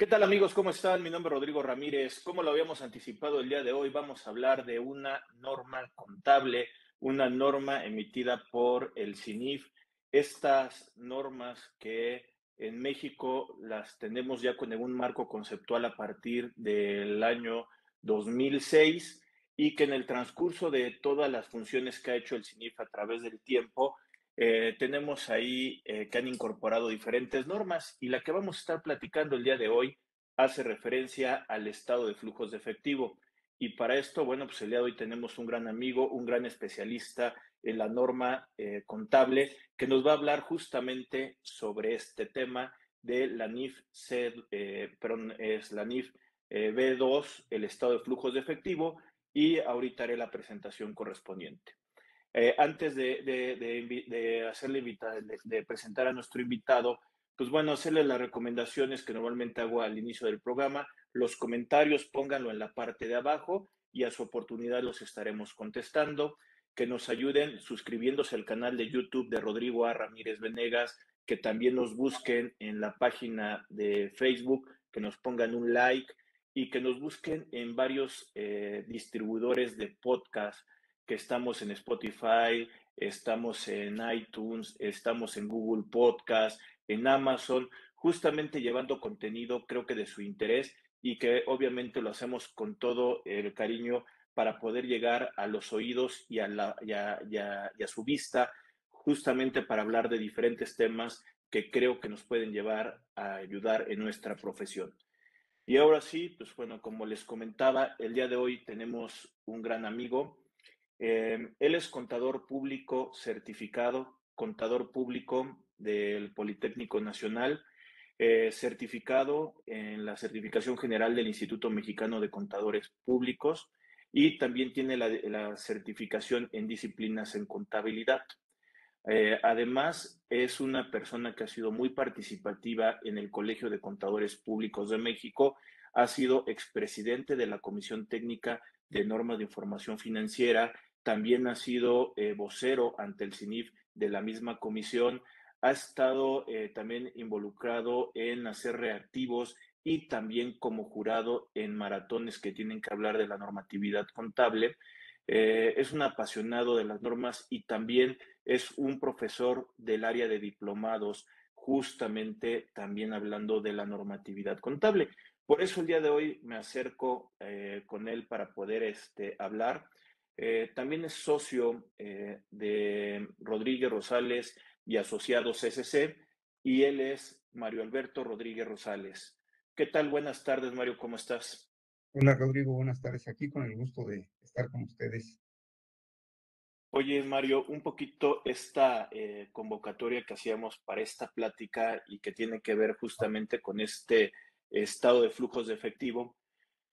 ¿Qué tal amigos? ¿Cómo están? Mi nombre es Rodrigo Ramírez. Como lo habíamos anticipado el día de hoy, vamos a hablar de una norma contable, una norma emitida por el CINIF. Estas normas que en México las tenemos ya con un marco conceptual a partir del año 2006 y que en el transcurso de todas las funciones que ha hecho el CINIF a través del tiempo, eh, tenemos ahí eh, que han incorporado diferentes normas y la que vamos a estar platicando el día de hoy hace referencia al estado de flujos de efectivo. Y para esto, bueno, pues el día de hoy tenemos un gran amigo, un gran especialista en la norma eh, contable que nos va a hablar justamente sobre este tema de la NIF, C, perdón, es la NIF B2, el estado de flujos de efectivo, y ahorita haré la presentación correspondiente. Eh, antes de, de, de, hacerle de, presentar a nuestro invitado, pues bueno, hacerle las recomendaciones que normalmente hago al inicio del programa. Los comentarios pónganlo en la parte de abajo y a su oportunidad los estaremos contestando. Que nos ayuden suscribiéndose al canal de YouTube de Rodrigo A. Ramírez Venegas, que también nos busquen en la página de Facebook, que nos pongan un like y que nos busquen en varios eh, distribuidores de podcast que estamos en Spotify, estamos en iTunes, estamos en Google Podcast, en Amazon, justamente llevando contenido, creo que de su interés y que obviamente lo hacemos con todo el cariño para poder llegar a los oídos y a, la, y a, su vista, justamente para hablar de diferentes temas que creo que nos pueden llevar a ayudar en nuestra profesión. Y ahora sí, pues bueno, como les comentaba, el día de hoy tenemos un gran amigo, Em, él es contador público certificado, contador público del Politécnico Nacional, eh, certificado en la certificación general del Instituto Mexicano de Contadores Públicos y también tiene la, certificación en disciplinas en contabilidad. Eh, además, es una persona que ha sido muy participativa en el Colegio de Contadores Públicos de México, ha sido expresidente de la Comisión Técnica de Normas de Información Financiera también ha sido eh, vocero ante el CINIF de la misma comisión, ha estado eh, también involucrado en hacer reactivos y también como jurado en maratones que tienen que hablar de la normatividad contable. Eh, es un apasionado de las normas y también es un profesor del área de diplomados, justamente también hablando de la normatividad contable. Por eso el día de hoy me acerco con él para poder este, hablar eh, también es socio eh, de Rodríguez Rosales y Asociados SC y él es Mario Alberto Rodríguez Rosales. ¿Qué tal? Buenas tardes, Mario, ¿cómo estás? Hola, Rodrigo, buenas tardes. Aquí con el gusto de estar con ustedes. Oye, Mario, un poquito esta eh, convocatoria que hacíamos para esta plática y que tiene que ver justamente con este estado de flujos de efectivo.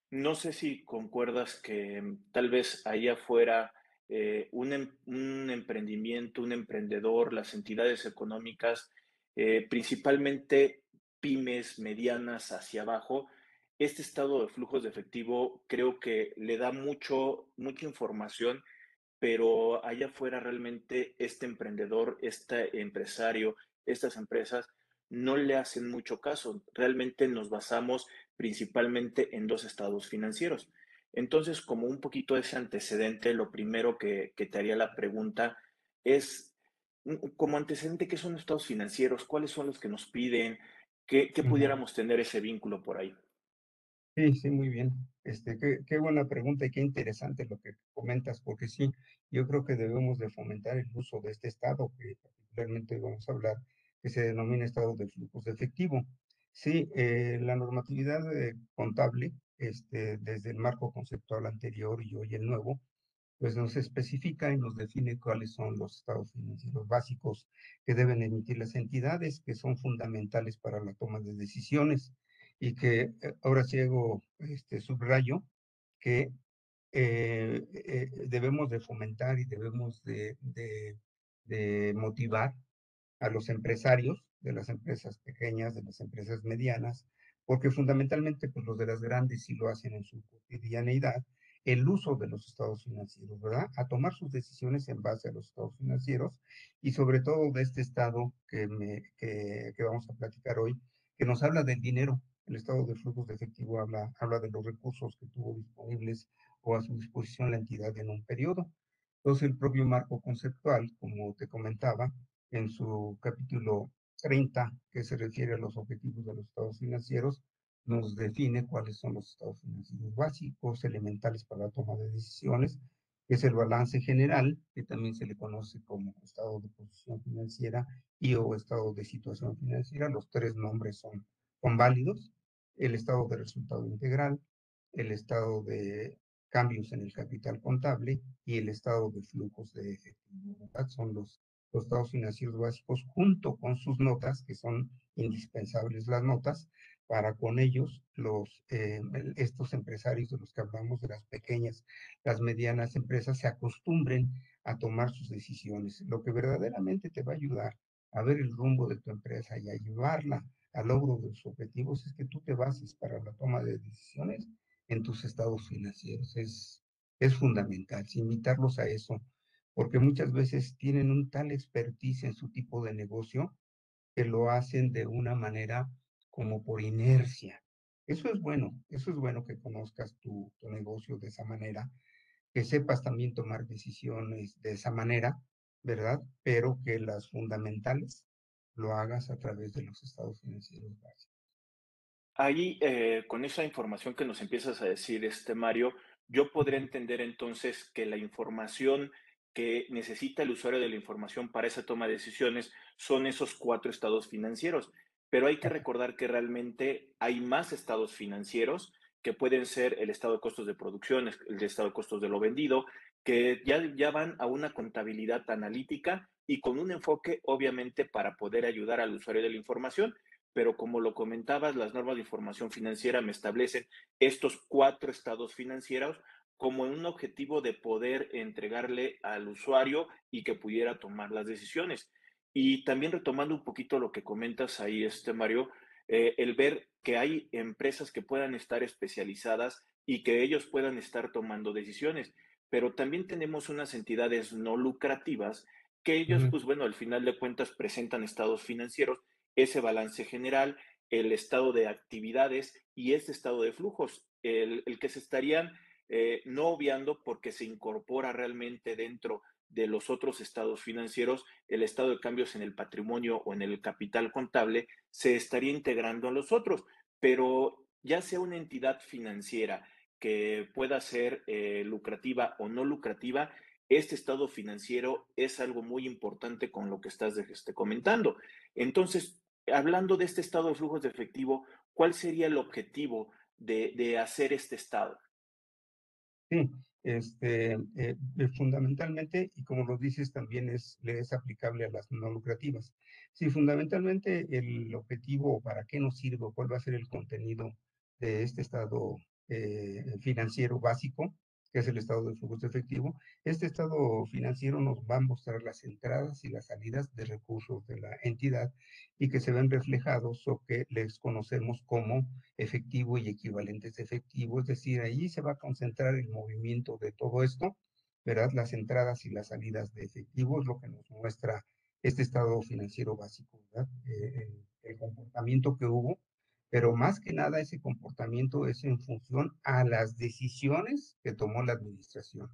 No sé si concuerdas que mm, tal vez ahí afuera eh, em, un, emprendimiento, un emprendedor, las entidades económicas, eh, principalmente pymes medianas hacia abajo, este estado de flujos de efectivo creo que le da mucho, mucha información, pero allá afuera realmente este emprendedor, este empresario, estas empresas no le hacen mucho caso. Realmente nos basamos principalmente en dos estados financieros. Entonces, como un poquito ese antecedente, lo primero que, te haría la pregunta es, mm, como antecedente, ¿qué son los estados financieros? ¿Cuáles son los que nos piden? ¿Qué, pudiéramos tener ese vínculo por ahí? Sí, sí, muy bien. Este, qué, qué, buena pregunta y qué interesante lo que comentas, porque sí, yo creo que debemos de fomentar el uso de este estado, que particularmente vamos a hablar, que se denomina estado de flujos de efectivo. Sí, eh, la normatividad eh, contable, este, desde el marco conceptual anterior y hoy el nuevo, pues nos especifica y nos define cuáles son los estados financieros básicos que deben emitir las entidades, que son fundamentales para la toma de decisiones. Y que eh, ahora sí hago este subrayo que debemos de fomentar y debemos de, de motivar a los empresarios de las empresas pequeñas, de las empresas medianas, porque fundamentalmente pues los de las grandes sí lo hacen en su cotidianeidad, el uso de los estados financieros, ¿verdad? A tomar sus decisiones en base a los estados financieros y sobre todo de este estado que, que, que vamos a platicar hoy, que nos habla del dinero, El estado de flujos de efectivo habla, habla de los recursos que tuvo disponibles o a su disposición la entidad en un periodo. Entonces, el propio marco conceptual, como te comentaba, en su capítulo 30, que se refiere a los objetivos de los estados financieros, nos define cuáles son los estados financieros básicos, elementales para la toma de decisiones, que es el balance general, que también se le conoce como estado de posición financiera y o estado de situación financiera. Los tres nombres son, son válidos. El estado de resultado integral, el estado de cambios en el capital contable y el estado de flujos de efectivo. Son los, los estados financieros básicos junto con sus notas, que son indispensables las notas, para con ellos, los, eh, estos empresarios de los que hablamos, de las pequeñas, las medianas empresas, se acostumbren a tomar sus decisiones. Lo que verdaderamente te va a ayudar a ver el rumbo de tu empresa y a llevarla al logro de sus objetivos es que tú te bases para la toma de decisiones en tus estados financieros. Es, es fundamental, invitarlos a eso, porque muchas veces tienen un tal expertise en su tipo de negocio que lo hacen de una manera como por inercia. Eso es bueno, eso es bueno que conozcas tu, tu negocio de esa manera, que sepas también tomar decisiones de esa manera, ¿verdad? Pero que las fundamentales lo hagas a través de los estados financieros básicos. Ahí, eh, con esa información que nos empiezas a decir, este Mario, yo podré entender entonces que la información que necesita el usuario de la información para esa toma de decisiones son esos cuatro estados financieros. Pero hay que recordar que realmente hay más estados financieros que pueden ser el estado de costos de producción, el estado de costos de lo vendido, que ya, ya van a una contabilidad analítica y con un enfoque, obviamente, para poder ayudar al usuario de la información. Pero como lo comentabas, las normas de información financiera me establecen estos cuatro estados financieros como un objetivo de poder entregarle al usuario y que pudiera tomar las decisiones. Y también retomando un poquito lo que comentas ahí, este Mario, eh, el ver que hay empresas que puedan estar especializadas y que ellos puedan estar tomando decisiones, pero también tenemos unas entidades no lucrativas que ellos, pues bueno, al final de cuentas presentan estados financieros, ese balance general, el estado de actividades y ese estado de flujos, el, el que se estarían eh, no obviando porque se incorpora realmente dentro de los otros estados financieros, el estado de cambios en el patrimonio o en el capital contable se estaría integrando a los otros, pero ya sea una entidad financiera que pueda ser eh, lucrativa o no lucrativa, este estado financiero es algo muy importante con lo que estás este, comentando. Entonces, hablando de este estado de flujos de efectivo, ¿cuál sería el objetivo de, de hacer este estado? Sí, este, eh, eh, fundamentalmente, y como lo dices, también es, le es aplicable a las no lucrativas. Sí, fundamentalmente el objetivo, para qué nos sirve, cuál va a ser el contenido de este estado eh, financiero básico, que es el estado de flujos de efectivo. Este estado financiero nos va a mostrar las entradas y las salidas de recursos de la entidad y que se ven reflejados o que les conocemos como efectivo y equivalentes de efectivo. Es decir, ahí se va a concentrar el movimiento de todo esto, ¿verdad? Las entradas y las salidas de efectivo es lo que nos muestra este estado financiero básico, ¿verdad? Eh, el comportamiento que hubo pero más que nada ese comportamiento es en función a las decisiones que tomó la administración.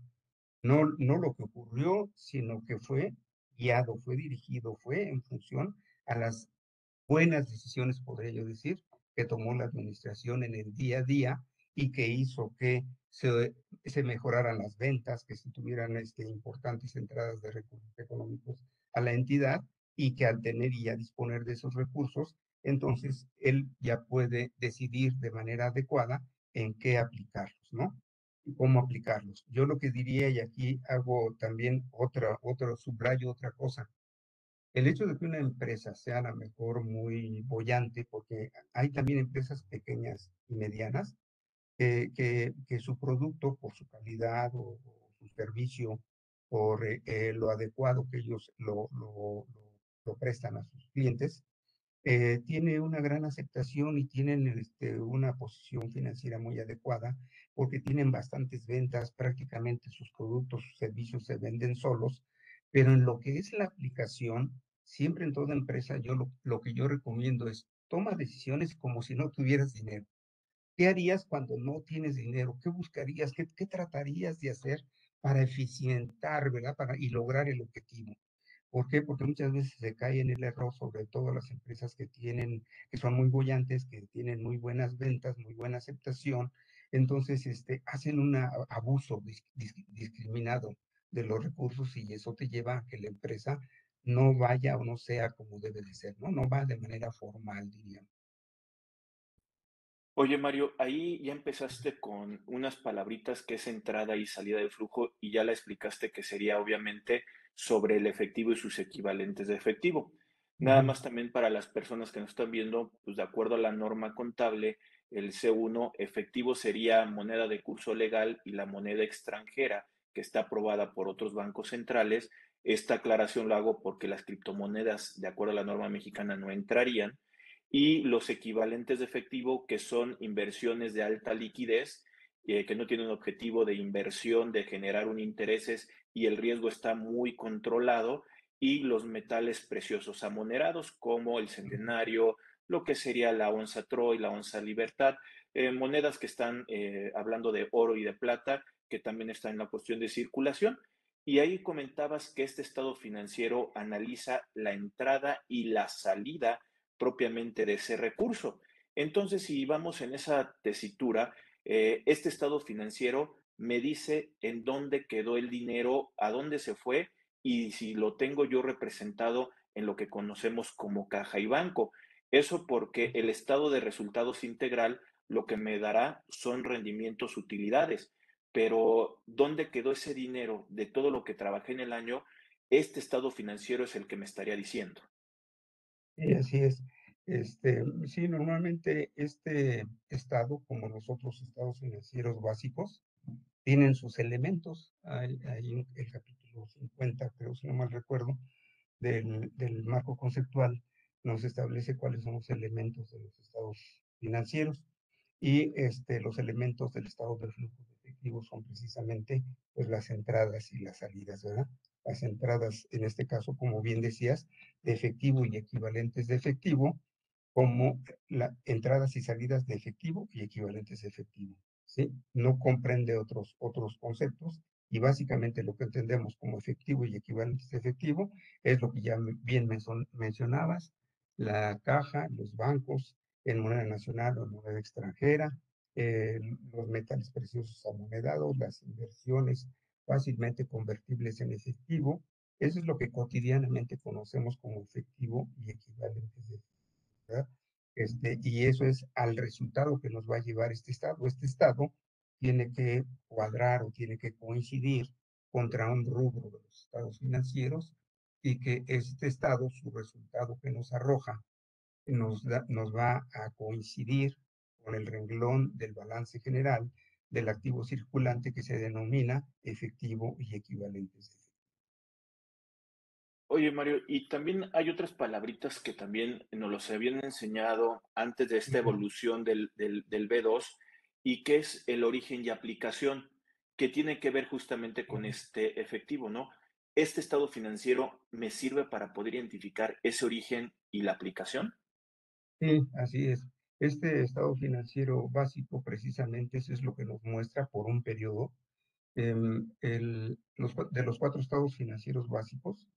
No, no lo que ocurrió, sino que fue guiado, fue dirigido, fue en función a las buenas decisiones, podría yo decir, que tomó la administración en el día a día y que hizo que se, mejoraran las ventas, que se tuvieran este, importantes entradas de recursos económicos a la entidad y que al tener y ya disponer de esos recursos, entonces él ya puede decidir de manera adecuada en qué aplicarlos, ¿no? Y cómo aplicarlos. Yo lo que diría, y aquí hago también otra, otro subrayo, otra cosa. El hecho de que una empresa sea a lo mejor muy bollante, porque hay también empresas pequeñas y medianas que, que, su producto, por su calidad o, su servicio, por eh, lo adecuado que ellos lo, lo, lo prestan a sus clientes, eh, tiene una gran aceptación y tienen este, una posición financiera muy adecuada porque tienen bastantes ventas, prácticamente sus productos, sus servicios se venden solos, pero en lo que es la aplicación, siempre en toda empresa, yo lo, lo que yo recomiendo es toma decisiones como si no tuvieras dinero. ¿Qué harías cuando no tienes dinero? ¿Qué buscarías? ¿Qué, qué tratarías de hacer para eficientar, ¿verdad? Para, y lograr el objetivo. ¿Por qué? Porque muchas veces se cae en el error, sobre todo las empresas que tienen, que son muy bollantes, que tienen muy buenas ventas, muy buena aceptación, entonces este, hacen un abuso discriminado de los recursos y eso te lleva a que la empresa no vaya o no sea como debe de ser, ¿no? No va de manera formal, diríamos. Oye, Mario, ahí ya empezaste con unas palabritas que es entrada y salida de flujo y ya la explicaste que sería obviamente sobre el efectivo y sus equivalentes de efectivo. Nada más también para las personas que nos están viendo, pues de acuerdo a la norma contable, el C1 efectivo sería moneda de curso legal y la moneda extranjera que está aprobada por otros bancos centrales. Esta aclaración la hago porque las criptomonedas, de acuerdo a la norma mexicana, no entrarían y los equivalentes de efectivo, que son inversiones de alta liquidez, eh, que no tienen objetivo de inversión, de generar un intereses y el riesgo está muy controlado, y los metales preciosos amonerados, como el centenario, lo que sería la onza Troy, la onza Libertad, eh, monedas que están eh, hablando de oro y de plata, que también están en la cuestión de circulación. Y ahí comentabas que este estado financiero analiza la entrada y la salida propiamente de ese recurso. Entonces, si vamos en esa tesitura, eh, este estado financiero me dice en dónde quedó el dinero, a dónde se fue y si lo tengo yo representado en lo que conocemos como caja y banco. Eso porque el estado de resultados integral lo que me dará son rendimientos, utilidades. Pero ¿dónde quedó ese dinero de todo lo que trabajé en el año? Este estado financiero es el que me estaría diciendo. Sí, así es. Este, sí, normalmente este estado, como los otros estados financieros básicos, tienen sus elementos. Hay, el capítulo 50, creo, si no mal recuerdo, del, del, marco conceptual, nos establece cuáles son los elementos de los estados financieros y este, los elementos del estado de flujo de efectivo son precisamente pues, las entradas y las salidas, ¿verdad? Las entradas, en este caso, como bien decías, de efectivo y equivalentes de efectivo, como la, entradas y salidas de efectivo y equivalentes efectivo. ¿sí? No comprende otros, otros conceptos y básicamente lo que entendemos como efectivo y equivalentes de efectivo es lo que ya bien mencionabas, la caja, los bancos en moneda nacional o en moneda extranjera, eh, los metales preciosos amonedados, las inversiones fácilmente convertibles en efectivo. Eso es lo que cotidianamente conocemos como efectivo y equivalentes de efectivo. Este, y eso es al resultado que nos va a llevar este Estado. Este Estado tiene que cuadrar o tiene que coincidir contra un rubro de los estados financieros y que este Estado, su resultado que nos arroja, nos, nos va a coincidir con el renglón del balance general del activo circulante que se denomina efectivo y equivalentes Oye, Mario, y también hay otras palabritas que también nos los habían enseñado antes de esta evolución del, del, B2 y que es el origen y aplicación, que tiene que ver justamente con este efectivo, ¿no? ¿Este estado financiero me sirve para poder identificar ese origen y la aplicación? Sí, así es. Este estado financiero básico, precisamente, eso es lo que nos muestra por un periodo. Em, el, los, de los cuatro estados financieros básicos,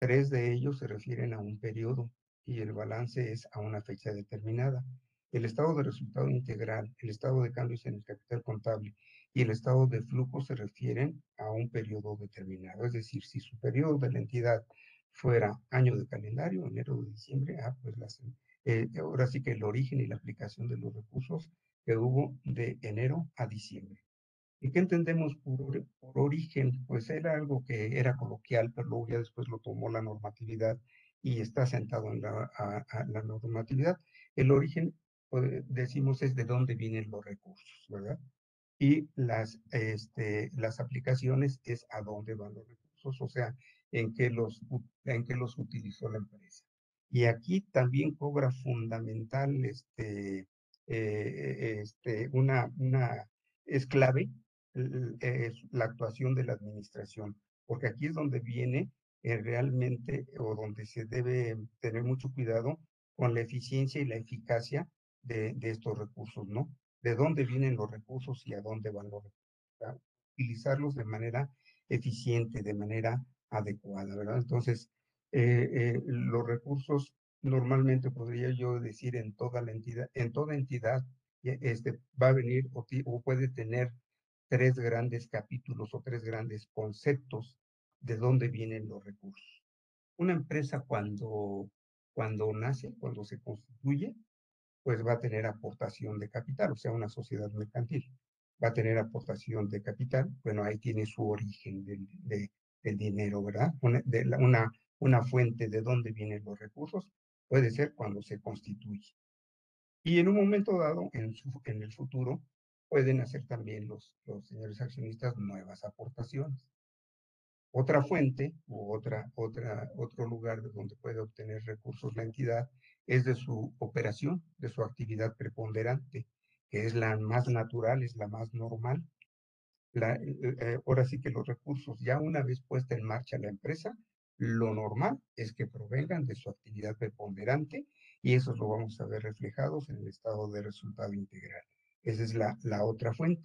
Tres de ellos se refieren a un periodo y el balance es a una fecha determinada. El estado de resultado integral, el estado de cambios en el capital contable y el estado de flujo se refieren a un periodo determinado. Es decir, si su periodo de la entidad fuera año de calendario, enero o diciembre, ah, pues eh, ahora sí que el origen y la aplicación de los recursos que hubo de enero a diciembre. ¿Y qué entendemos por, origen? Pues era algo que era coloquial, pero luego ya después lo tomó la normatividad y está sentado en la, normatividad. El origen, pues, decimos, es de dónde vienen los recursos, ¿verdad? Y las, este, las aplicaciones es a dónde van los recursos, o sea, en qué los, en qué los utilizó la empresa. Y aquí también cobra fundamental este, eh, este, una, una, es clave es la actuación de la administración, porque aquí es donde viene eh, realmente o donde se debe tener mucho cuidado con la eficiencia y la eficacia de, estos recursos, ¿no? De dónde vienen los recursos y a dónde van los recursos. Utilizarlos de manera eficiente, de manera adecuada, ¿verdad? Entonces, eh, eh, los recursos normalmente podría yo decir en toda la entidad, en toda entidad, este, va a venir o puede tener tres grandes capítulos o tres grandes conceptos de dónde vienen los recursos. Una empresa cuando, cuando nace, cuando se constituye, pues va a tener aportación de capital, o sea, una sociedad mercantil. Va a tener aportación de capital, bueno, ahí tiene su origen del, dinero, ¿verdad? Una, de una, una fuente de dónde vienen los recursos puede ser cuando se constituye. Y en un momento dado, en, su, en el futuro, pueden hacer también los, señores accionistas nuevas aportaciones. Otra fuente u otra, otra, otro lugar de donde puede obtener recursos la entidad es de su operación, de su actividad preponderante, que es la más natural, es la más normal. Eh, eh, ahora sí que los recursos, ya una vez puesta en marcha la empresa, lo normal es que provengan de su actividad preponderante y eso lo vamos a ver reflejados en el estado de resultado integral. Esa es la, la otra fuente.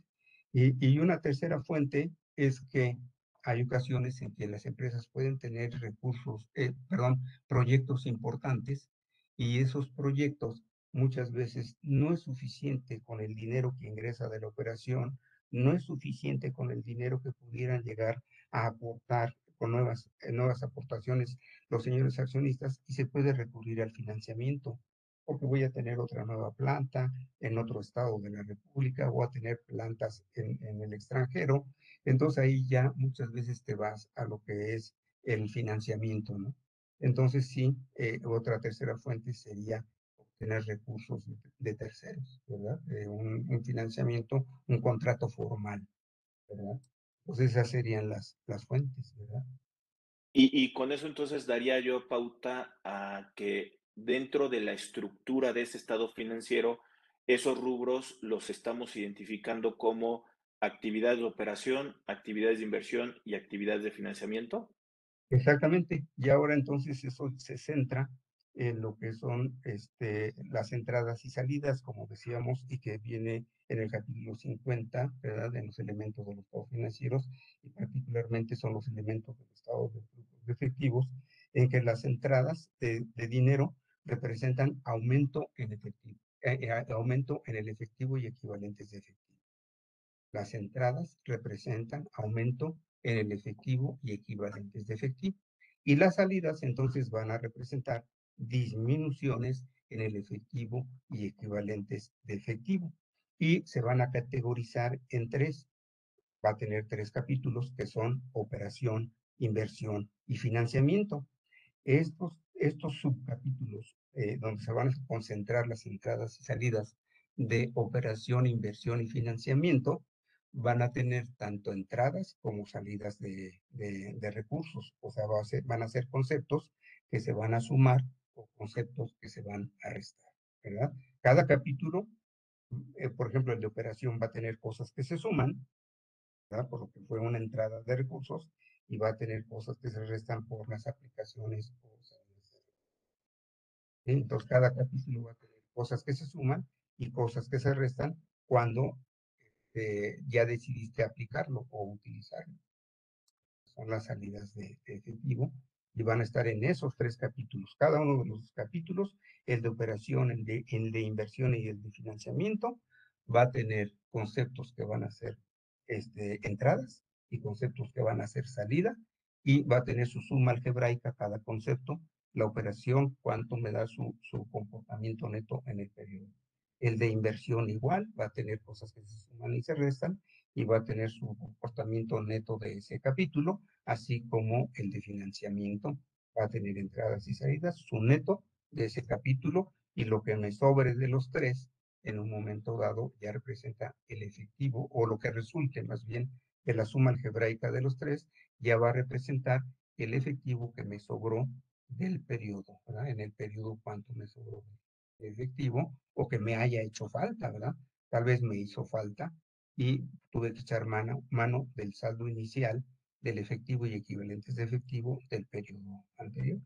Y, y, una tercera fuente es que hay ocasiones en que las empresas pueden tener recursos, eh, perdón, proyectos importantes y esos proyectos muchas veces no es suficiente con el dinero que ingresa de la operación, no es suficiente con el dinero que pudieran llegar a aportar con nuevas, eh, nuevas aportaciones los señores accionistas y se puede recurrir al financiamiento, porque voy a tener otra nueva planta en otro estado de la República, o a tener plantas en, en el extranjero. Entonces ahí ya muchas veces te vas a lo que es el financiamiento, ¿no? Entonces sí, eh, otra tercera fuente sería obtener recursos de, de terceros, ¿verdad? Eh, un, un, financiamiento, un contrato formal, ¿verdad? Pues esas serían las, las fuentes, ¿verdad? Y, y, con eso entonces daría yo pauta a que dentro de la estructura de ese estado financiero, esos rubros los estamos identificando como actividades de operación, actividades de inversión y actividades de financiamiento. Exactamente. Y ahora entonces eso se centra en lo que son este, las entradas y salidas, como decíamos, y que viene en el capítulo 50, ¿verdad? En los elementos de los estados financieros, y particularmente son los elementos del estado de de efectivos, en que las entradas de, de dinero representan aumento en efectivo, eh, eh, aumento en el efectivo y equivalentes de efectivo. Las entradas representan aumento en el efectivo y equivalentes de efectivo. Y las salidas entonces van a representar disminuciones en el efectivo y equivalentes de efectivo. Y se van a categorizar en tres. Va a tener tres capítulos que son operación, inversión y financiamiento. Estos, estos subcapítulos eh, donde se van a concentrar las entradas y salidas de operación, inversión y financiamiento, van a tener tanto entradas como salidas de, de, de recursos. O sea, va a ser, van a ser conceptos que se van a sumar o conceptos que se van a restar, ¿verdad? Cada capítulo, eh, por ejemplo, el de operación va a tener cosas que se suman, ¿verdad? Por lo que fue una entrada de recursos, y va a tener cosas que se restan por las aplicaciones. O Entonces, cada capítulo va a tener cosas que se suman y cosas que se restan cuando eh, ya decidiste aplicarlo o utilizarlo. Son las salidas de, efectivo y van a estar en esos tres capítulos. Cada uno de los capítulos, el de operación, el de, el de inversión y el de financiamiento, va a tener conceptos que van a ser este, entradas y conceptos que van a ser salida y va a tener su suma algebraica cada concepto, la operación, cuánto me da su, su comportamiento neto en el periodo. El de inversión igual, va a tener cosas que se suman y se restan y va a tener su comportamiento neto de ese capítulo, así como el de financiamiento va a tener entradas y salidas, su neto de ese capítulo y lo que me sobre de los tres en un momento dado ya representa el efectivo o lo que resulte más bien de la suma algebraica de los tres ya va a representar el efectivo que me sobró del periodo, ¿verdad? En el periodo cuánto me sobró efectivo o que me haya hecho falta, ¿verdad? Tal vez me hizo falta y tuve que echar mano, mano del saldo inicial del efectivo y equivalentes de efectivo del periodo anterior.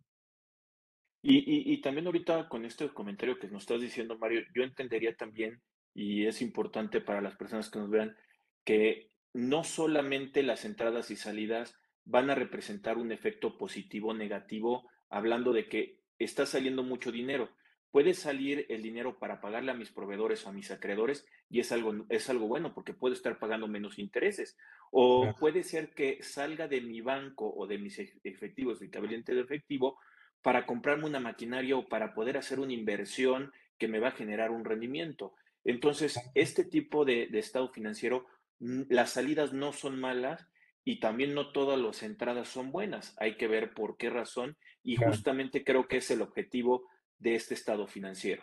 Y, y, también ahorita con este comentario que nos estás diciendo, Mario, yo entendería también, y es importante para las personas que nos vean, que no solamente las entradas y salidas van a representar un efecto positivo o negativo, hablando de que está saliendo mucho dinero. Puede salir el dinero para pagarle a mis proveedores o a mis acreedores y es algo, es algo bueno porque puedo estar pagando menos intereses. O puede ser que salga de mi banco o de mis efectivos, de equivalente de efectivo, para comprarme una maquinaria o para poder hacer una inversión que me va a generar un rendimiento. Entonces, este tipo de, de estado financiero, las salidas no son malas y también no todas las entradas son buenas. Hay que ver por qué razón y justamente creo que es el objetivo de este estado financiero.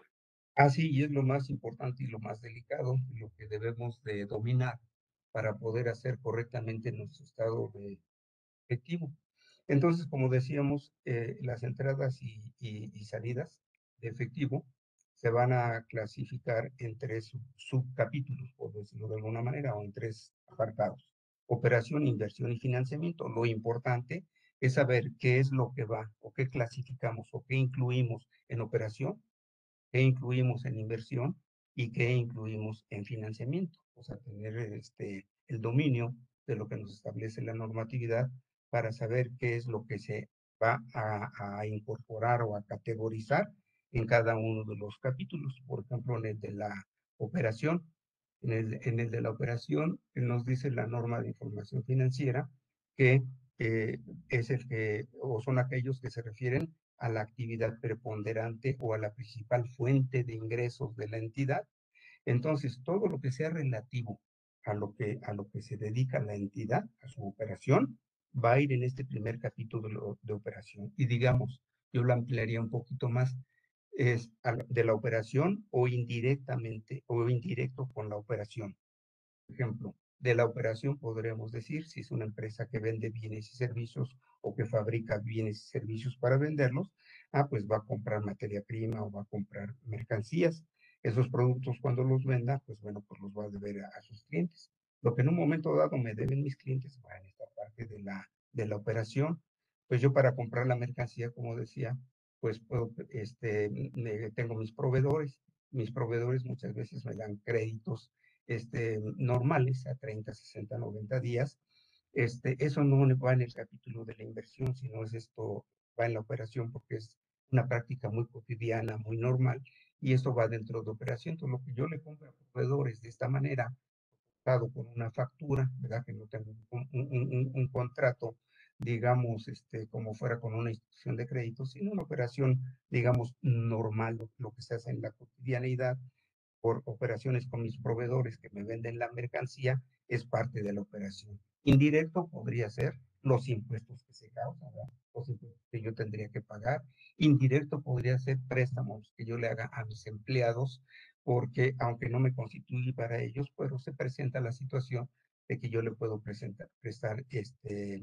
Así, y es lo más importante y lo más delicado, lo que debemos de dominar para poder hacer correctamente nuestro estado de efectivo. Entonces, como decíamos, eh, las entradas y, y, salidas de efectivo se van a clasificar en tres subcapítulos, por decirlo de alguna manera, o en tres apartados operación, inversión y financiamiento. Lo importante es saber qué es lo que va o qué clasificamos o qué incluimos en operación, qué incluimos en inversión y qué incluimos en financiamiento. O sea, tener este, el dominio de lo que nos establece la normatividad para saber qué es lo que se va a, a incorporar o a categorizar en cada uno de los capítulos. Por ejemplo, en el de la operación, en el, de la operación nos dice la norma de información financiera que eh, es el que, o son aquellos que se refieren a la actividad preponderante o a la principal fuente de ingresos de la entidad. Entonces, todo lo que sea relativo a lo que, a lo que se dedica la entidad, a su operación, va a ir en este primer capítulo de, de operación. Y digamos, yo lo ampliaría un poquito más es de la operación o indirectamente o indirecto con la operación. Por ejemplo, de la operación podremos decir si es una empresa que vende bienes y servicios o que fabrica bienes y servicios para venderlos, ah, pues va a comprar materia prima o va a comprar mercancías. Esos productos cuando los venda, pues bueno, pues los va a deber a, sus clientes. Lo que en un momento dado me deben mis clientes va en esta parte de la, de la operación. Pues yo para comprar la mercancía, como decía, pues puedo, este, tengo mis proveedores, mis proveedores muchas veces me dan créditos este, normales a 30, 60, 90 días. Este, eso no va en el capítulo de la inversión, sino es esto, va en la operación porque es una práctica muy cotidiana, muy normal, y esto va dentro de operación. Entonces, lo que yo le compro a proveedores de esta manera, dado con una factura, ¿verdad? Que no tengo un, un, un contrato digamos, este, como fuera con una institución de crédito, sino una operación, digamos, normal, lo, que se hace en la cotidianidad por operaciones con mis proveedores que me venden la mercancía, es parte de la operación. Indirecto podría ser los impuestos que se causan, los impuestos que yo tendría que pagar. Indirecto podría ser préstamos que yo le haga a mis empleados, porque aunque no me constituye para ellos, pero se presenta la situación de que yo le puedo presentar, prestar este,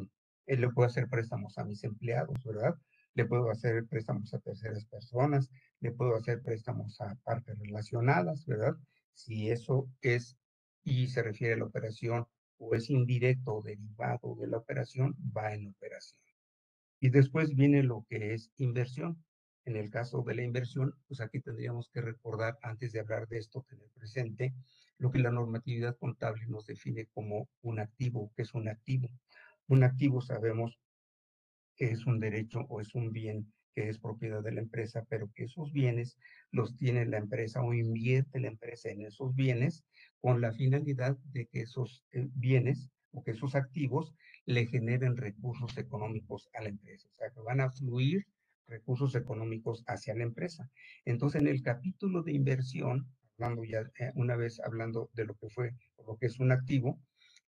eh, le puedo hacer préstamos a mis empleados, ¿verdad? Le puedo hacer préstamos a terceras personas, le puedo hacer préstamos a partes relacionadas, ¿verdad? Si eso es y se refiere a la operación o es indirecto o derivado de la operación, va en operación. Y después viene lo que es inversión. En el caso de la inversión, pues aquí tendríamos que recordar, antes de hablar de esto, tener presente lo que la normatividad contable nos define como un activo, que es un activo. Un activo sabemos que es un derecho o es un bien que es propiedad de la empresa, pero que esos bienes los tiene la empresa o invierte la empresa en esos bienes con la finalidad de que esos eh, bienes o que esos activos le generen recursos económicos a la empresa, o sea, que van a fluir recursos económicos hacia la empresa. Entonces, en el capítulo de inversión, hablando ya eh, una vez hablando de lo que fue lo que es un activo,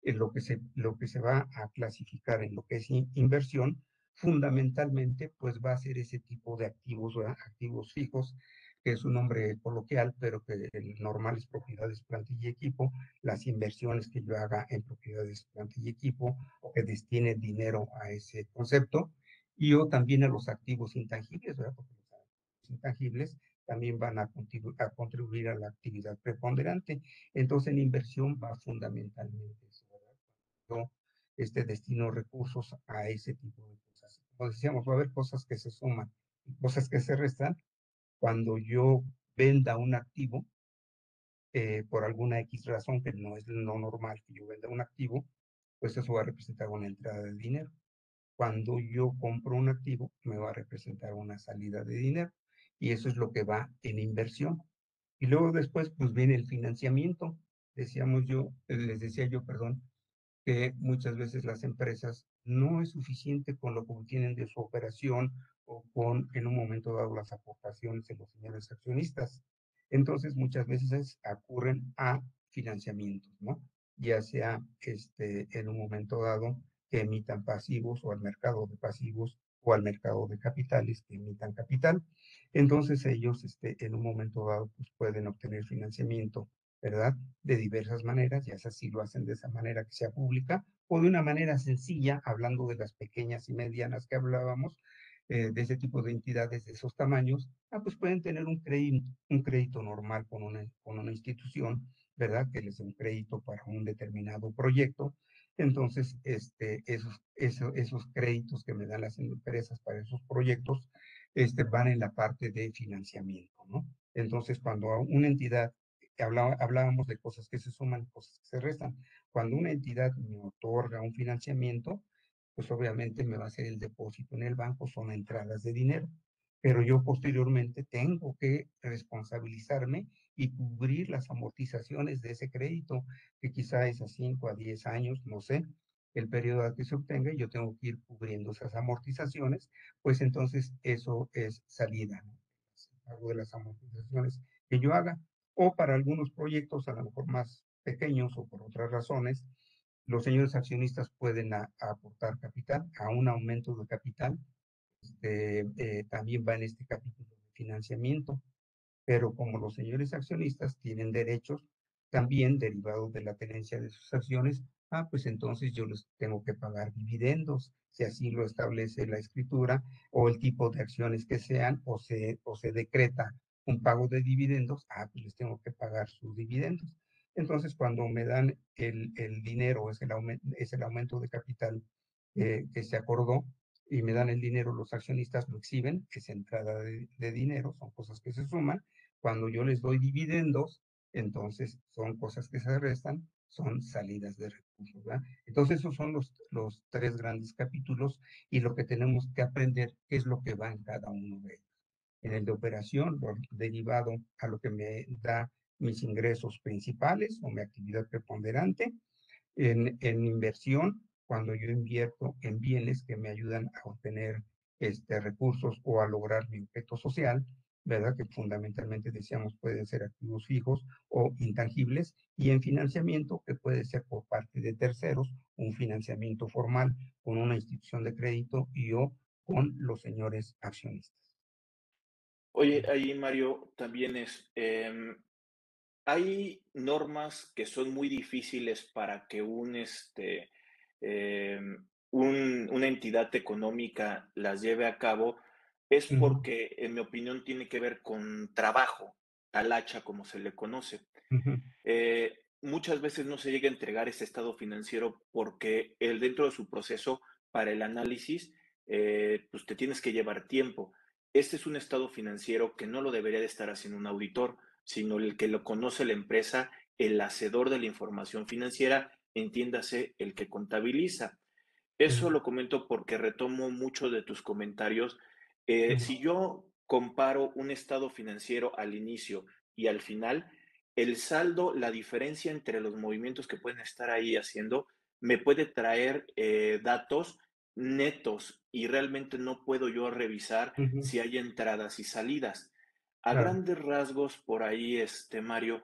lo que se, lo que se va a clasificar en lo que es inversión, fundamentalmente, pues va a ser ese tipo de activos, activos fijos, que es un nombre coloquial, pero que el normal es propiedades, plantilla y equipo, las inversiones que yo haga en propiedades, plantilla y equipo, o que destine dinero a ese concepto, y o también a los activos intangibles. Porque los activos intangibles también van a, a contribuir a la actividad preponderante. Entonces, en inversión va fundamentalmente este destino recursos a ese tipo de cosas. Como decíamos, va a haber cosas que se suman cosas que se restan, cuando yo venda un activo, eh, por alguna X razón que no es lo normal que yo venda un activo, pues eso va a representar una entrada de dinero. Cuando yo compro un activo, me va a representar una salida de dinero. Y eso es lo que va en inversión. Y luego después, pues viene el financiamiento. Decíamos yo, les decía yo, perdón, que muchas veces las empresas no es suficiente con lo que obtienen de su operación o con, en un momento dado, las aportaciones de los señores accionistas. Entonces, muchas veces acurren a financiamientos, ¿no? Ya sea este, en un momento dado que emitan pasivos o al mercado de pasivos o al mercado de capitales que emitan capital. Entonces ellos este, en un momento dado pues, pueden obtener financiamiento ¿verdad? De diversas maneras, ya sea si lo hacen de esa manera que sea pública o de una manera sencilla, hablando de las pequeñas y medianas que hablábamos, eh, de ese tipo de entidades de esos tamaños, ah, pues pueden tener un crédito, normal con una, con una institución, ¿verdad? Que les dé un crédito para un determinado proyecto. Entonces, este, esos, esos, esos créditos que me dan las empresas para esos proyectos este, van en la parte de financiamiento, ¿no? Entonces, cuando una entidad hablábamos de cosas que se suman, cosas que se restan. Cuando una entidad me otorga un financiamiento, pues obviamente me va a hacer el depósito en el banco, son entradas de dinero, pero yo posteriormente tengo que responsabilizarme y cubrir las amortizaciones de ese crédito, que quizá es a 5 a 10 años, no sé, el periodo al que se obtenga, y yo tengo que ir cubriendo esas amortizaciones, pues entonces eso es salida, ¿no? Algo de las amortizaciones que yo haga o para algunos proyectos a lo mejor más pequeños o por otras razones, los señores accionistas pueden aportar capital a un aumento de capital. Este, eh, también va en este capítulo de financiamiento, pero como los señores accionistas tienen derechos también derivados de la tenencia de sus acciones, ah, pues entonces yo les tengo que pagar dividendos, si así lo establece la escritura, o el tipo de acciones que sean, o se, o se decreta un pago de dividendos, ah, pues les tengo que pagar sus dividendos. Entonces, cuando me dan el, el dinero, es el, es el aumento de capital eh, que se acordó, y me dan el dinero, los accionistas lo exhiben, es entrada de, dinero, son cosas que se suman. Cuando yo les doy dividendos, entonces son cosas que se restan, son salidas de recursos. ¿verdad? Entonces, esos son los, los tres grandes capítulos y lo que tenemos que aprender es lo que va en cada uno de ellos en el de operación, derivado a lo que me da mis ingresos principales o mi actividad preponderante. En, en inversión, cuando yo invierto en bienes que me ayudan a obtener este, recursos o a lograr mi objeto social, ¿verdad? Que fundamentalmente decíamos pueden ser activos fijos o intangibles, y en financiamiento, que puede ser por parte de terceros, un financiamiento formal con una institución de crédito y o con los señores accionistas. Oye, ahí Mario, también es, em, hay normas que son muy difíciles para que un, este, em, un, una entidad económica las lleve a cabo, es porque, en mi opinión, tiene que ver con trabajo, al hacha, como se le conoce. Eh, muchas veces no se llega a entregar ese estado financiero porque el, dentro de su proceso para el análisis, eh, pues te tienes que llevar tiempo. Este es un estado financiero que no lo debería de estar haciendo un auditor, sino el que lo conoce la empresa, el hacedor de la información financiera, entiéndase, el que contabiliza. Eso lo comento porque retomo mucho de tus comentarios. Eh, si yo comparo un estado financiero al inicio y al final, el saldo, la diferencia entre los movimientos que pueden estar ahí haciendo, me puede traer eh, datos netos y realmente no puedo yo revisar si hay entradas y salidas. A grandes rasgos, por ahí, este Mario,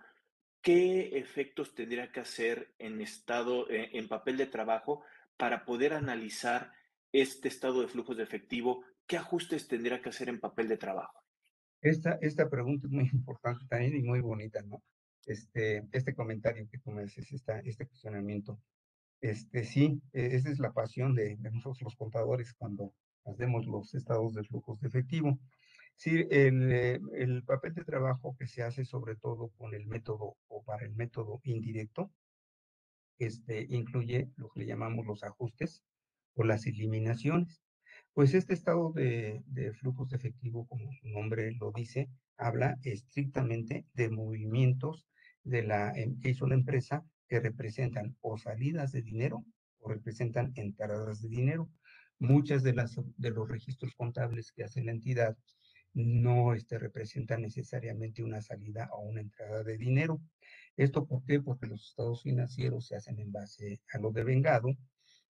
¿qué efectos tendría que hacer en estado, eh, en papel de trabajo para poder analizar este estado de flujos de efectivo? ¿Qué ajustes tendría que hacer en papel de trabajo? Esta, esta pregunta es muy importante también y muy bonita, ¿no? Este, este comentario que tú me haces, este cuestionamiento. Este, sí, e, esa es la pasión de, nosotros los contadores cuando hacemos los estados de flujos de efectivo. Sí, el, eh, el, papel de trabajo que se hace sobre todo con el método o para el método indirecto, este, incluye lo que le llamamos los ajustes o las eliminaciones. Pues este estado de, de flujos de efectivo, como su nombre lo dice, habla estrictamente de movimientos de la, em, que hizo la empresa que representan o salidas de dinero o representan entradas de dinero. Muchas de, las, de los registros contables que hace la entidad no este, representan necesariamente una salida o una entrada de dinero. ¿Esto por qué? Porque los estados financieros se hacen en base a lo devengado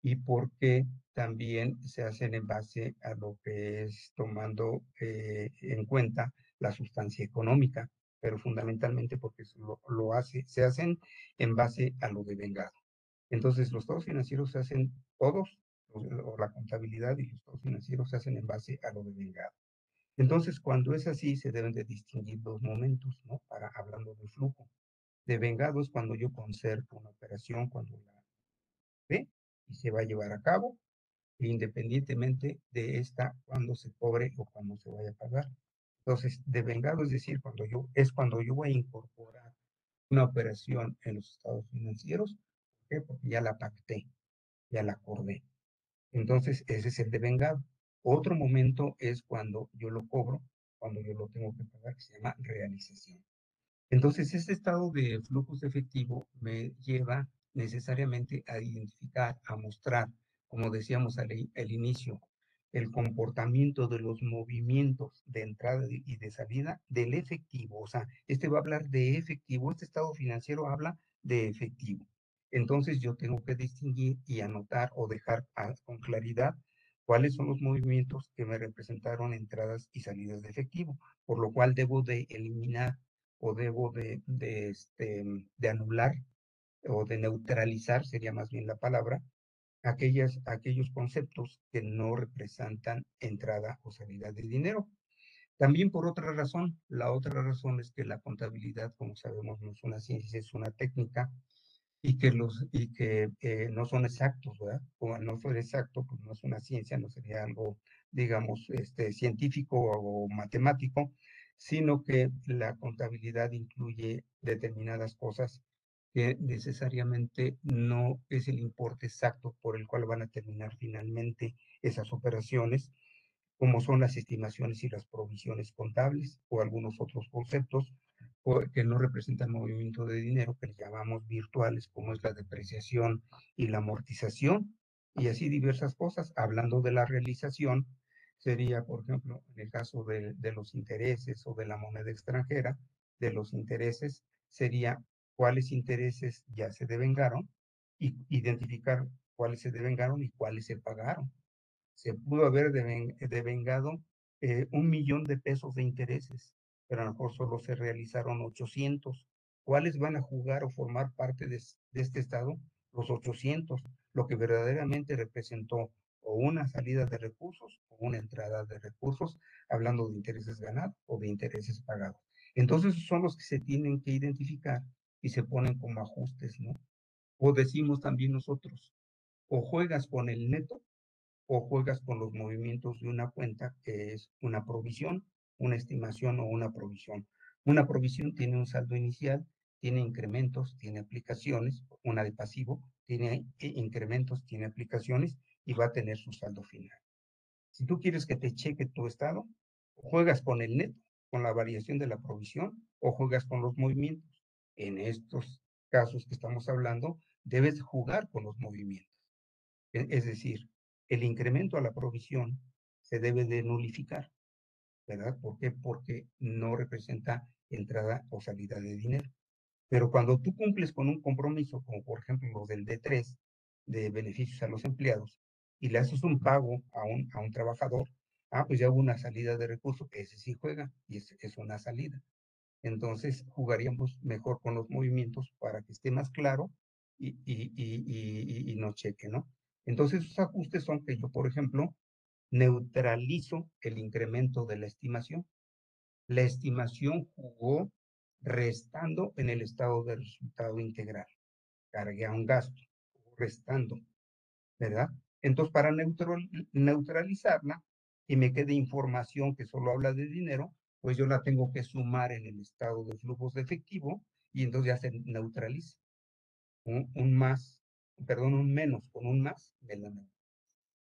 y porque también se hacen en base a lo que es tomando eh, en cuenta la sustancia económica, pero fundamentalmente porque lo, hace, se hacen en base a lo devengado. Entonces, los estados financieros se hacen todos, o la contabilidad y los estados financieros se hacen en base a lo devengado. Entonces, cuando es así, se deben de distinguir dos momentos, ¿no? Para hablando de flujo. Devengado es cuando yo concerto una operación, cuando la ve y se va a llevar a cabo, independientemente de esta, cuando se cobre o cuando se vaya a pagar. Entonces, devengado es decir, cuando yo, es cuando yo voy a incorporar una operación en los estados financieros. Porque ya la pacté, ya la acordé. Entonces, ese es el devengado. Otro momento es cuando yo lo cobro, cuando yo lo tengo que pagar, que se llama realización. Entonces, este estado de flujos de efectivo me lleva necesariamente a identificar, a mostrar, como decíamos al, al inicio, el comportamiento de los movimientos de entrada y de salida del efectivo. O sea, este va a hablar de efectivo, este estado financiero habla de efectivo. Entonces yo tengo que distinguir y anotar o dejar con claridad cuáles son los movimientos que me representaron entradas y salidas de efectivo, por lo cual debo de eliminar o debo de, de, este, de anular o de neutralizar, sería más bien la palabra, aquellas, aquellos conceptos que no representan entrada o salida de dinero. También por otra razón, la otra razón es que la contabilidad, como sabemos, no es una ciencia, es una técnica y que, los, y que eh, no son exactos, ¿verdad? Como no fuera exacto, pues no es una ciencia, no sería algo, digamos, este, científico o matemático, sino que la contabilidad incluye determinadas cosas que necesariamente no es el importe exacto por el cual van a terminar finalmente esas operaciones, como son las estimaciones y las provisiones contables o algunos otros conceptos que no representan movimiento de dinero, que llamamos virtuales, como es la depreciación y la amortización, y así diversas cosas. Hablando de la realización, sería, por ejemplo, en el caso de, de los intereses o de la moneda extranjera, de los intereses, sería cuáles intereses ya se devengaron y identificar cuáles se devengaron y cuáles se pagaron. Se pudo haber devengado eh, un millón de pesos de intereses pero a lo mejor solo se realizaron 800. ¿Cuáles van a jugar o formar parte de, de este estado? Los 800, lo que verdaderamente representó o una salida de recursos o una entrada de recursos, hablando de intereses ganados o de intereses pagados. Entonces son los que se tienen que identificar y se ponen como ajustes, ¿no? O decimos también nosotros, o juegas con el neto o juegas con los movimientos de una cuenta que es una provisión una estimación o una provisión. Una provisión tiene un saldo inicial, tiene incrementos, tiene aplicaciones, una de pasivo, tiene incrementos, tiene aplicaciones y va a tener su saldo final. Si tú quieres que te cheque tu estado, juegas con el neto, con la variación de la provisión, o juegas con los movimientos. En estos casos que estamos hablando, debes jugar con los movimientos. E, es decir, el incremento a la provisión se debe de nulificar. ¿verdad? ¿Por qué? Porque no representa entrada o salida de dinero. Pero cuando tú cumples con un compromiso, como por ejemplo los del D3, de beneficios a los empleados, y le haces un pago a un, a un trabajador, ah, pues ya hubo una salida de recursos, ese sí juega, y es, es una salida. Entonces jugaríamos mejor con los movimientos para que esté más claro y, y, y, y, y no cheque, ¿no? Entonces esos ajustes son que yo, por ejemplo, neutralizo el incremento de la estimación. La estimación jugó restando en el estado de resultado integral. Cargué a un gasto, restando, ¿verdad? Entonces, para neutralizarla y me quede información que solo habla de dinero, pues yo la tengo que sumar en el estado de flujos de efectivo y entonces ya se neutraliza. Un, un más, perdón, un menos con un más de la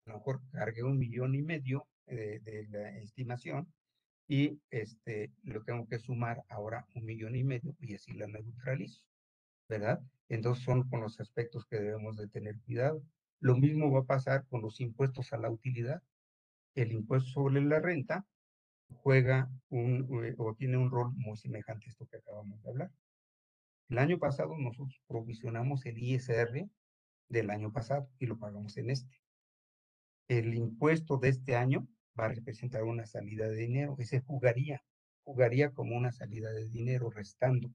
a lo mejor cargué un millón y medio de, de la estimación y este, lo tengo que sumar ahora un millón y medio y así la neutralizo, ¿verdad? Entonces son con los aspectos que debemos de tener cuidado. Lo mismo va a pasar con los impuestos a la utilidad. El impuesto sobre la renta juega un, eh, o tiene un rol muy semejante a esto que acabamos de hablar. El año pasado nosotros provisionamos el ISR del año pasado y lo pagamos en este. El impuesto de este año va a representar una salida de dinero, ese jugaría, jugaría como una salida de dinero restando.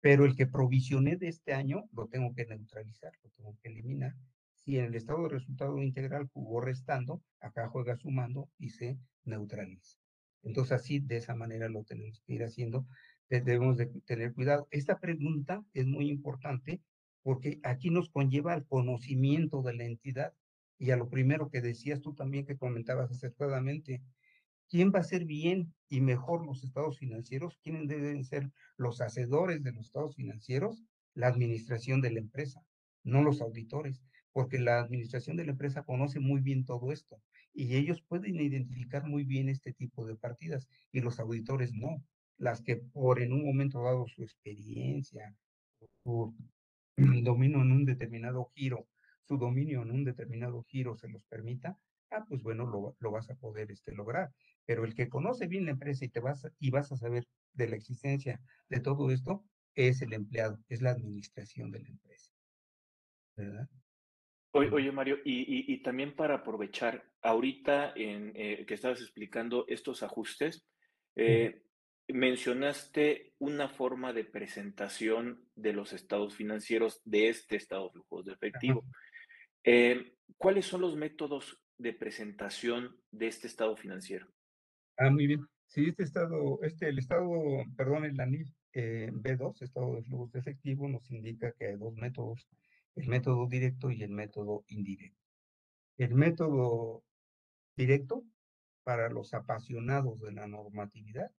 Pero el que provisioné de este año lo tengo que neutralizar, lo tengo que eliminar. Si en el estado de resultado integral jugó restando, acá juega sumando y se neutraliza. Entonces así, de esa manera lo tenemos que ir haciendo. Debemos de tener cuidado. Esta pregunta es muy importante porque aquí nos conlleva al conocimiento de la entidad y a lo primero que decías tú también que comentabas acertadamente, ¿quién va a ser bien y mejor los estados financieros? ¿Quiénes deben ser los hacedores de los estados financieros? La administración de la empresa, no los auditores, porque la administración de la empresa conoce muy bien todo esto y ellos pueden identificar muy bien este tipo de partidas y los auditores no. Las que por en un momento dado su experiencia, su dominio en un determinado giro su dominio en un determinado giro se los permita, ah, pues bueno, lo, lo vas a poder este, lograr. Pero el que conoce bien la empresa y, te vas, y vas a saber de la existencia de todo esto, es el empleado, es la administración de la empresa. ¿Verdad? Oye, Mario, y, y, también para aprovechar, ahorita en, eh, que estabas explicando estos ajustes, eh, mencionaste una forma de presentación de los estados financieros de este estado de flujos de efectivo. Eh, ¿Cuáles son los métodos de presentación de este estado financiero? Ah, muy bien. Sí, este estado, este, el estado, perdón, el ANIF eh, B2, estado de flujos de efectivo, nos indica que hay dos métodos, el método directo y el método indirecto. El método directo, para los apasionados de la normatividad,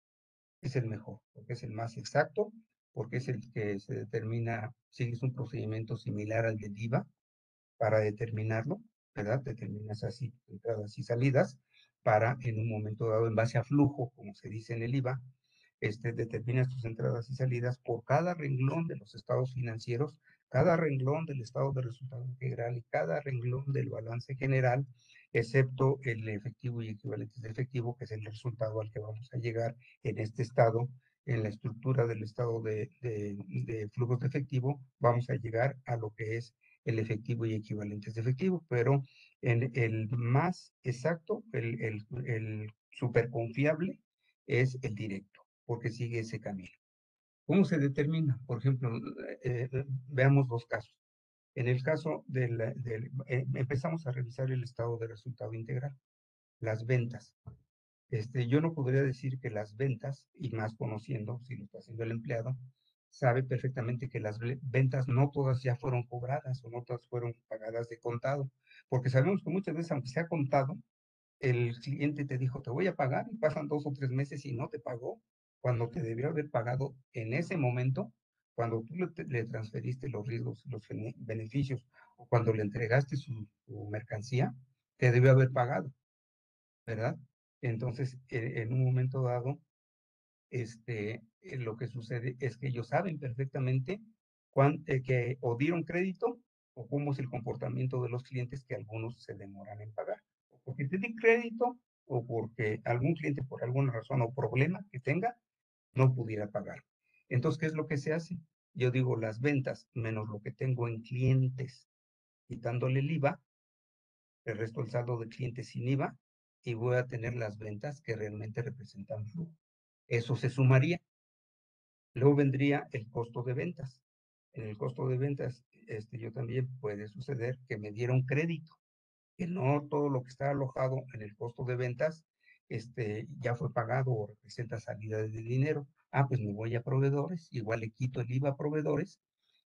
es el mejor, porque es el más exacto, porque es el que se determina, si es un procedimiento similar al del IVA, para determinarlo, ¿verdad? Determinas así entradas y salidas para en un momento dado, en base a flujo, como se dice en el IVA, este, determinas tus entradas y salidas por cada renglón de los estados financieros, cada renglón del estado de resultado integral y cada renglón del balance general, excepto el efectivo y equivalentes de efectivo, que es el resultado al que vamos a llegar en este estado, en la estructura del estado de, de, flujos de efectivo, vamos a llegar a lo que es el efectivo y equivalentes de efectivo, pero en el más exacto, el, el, el super confiable es el directo, porque sigue ese camino. ¿Cómo se determina? Por ejemplo, eh, eh, veamos dos casos. En el caso del, eh, empezamos a revisar el estado de resultado integral, las ventas. Este, yo no podría decir que las ventas, y más conociendo, si lo está haciendo el empleado, sabe perfectamente que las ventas no todas ya fueron cobradas o no todas fueron pagadas de contado, porque sabemos que muchas veces, aunque sea contado, el cliente te dijo, te voy a pagar y pasan dos o tres meses y no te pagó, cuando te debió haber pagado en ese momento, cuando tú le, transferiste los riesgos, los beneficios, o cuando le entregaste su, mercancía, te debió haber pagado, ¿verdad? Entonces, e, en un momento dado, este, eh, lo que sucede es que ellos saben perfectamente cuán, eh, que o dieron crédito o cómo es el comportamiento de los clientes que algunos se demoran en pagar. O porque te di crédito o porque algún cliente por alguna razón o problema que tenga no pudiera pagar. Entonces, ¿qué es lo que se hace? Yo digo las ventas menos lo que tengo en clientes, quitándole el IVA, el resto del saldo de clientes sin IVA, y voy a tener las ventas que realmente representan flujo. Eso se sumaría. Luego vendría el costo de ventas. En el costo de ventas, este, yo también puede suceder que me diera un crédito, que no todo lo que está alojado en el costo de ventas este, ya fue pagado o representa salida de dinero. Ah, pues me voy a proveedores, igual le quito el IVA a proveedores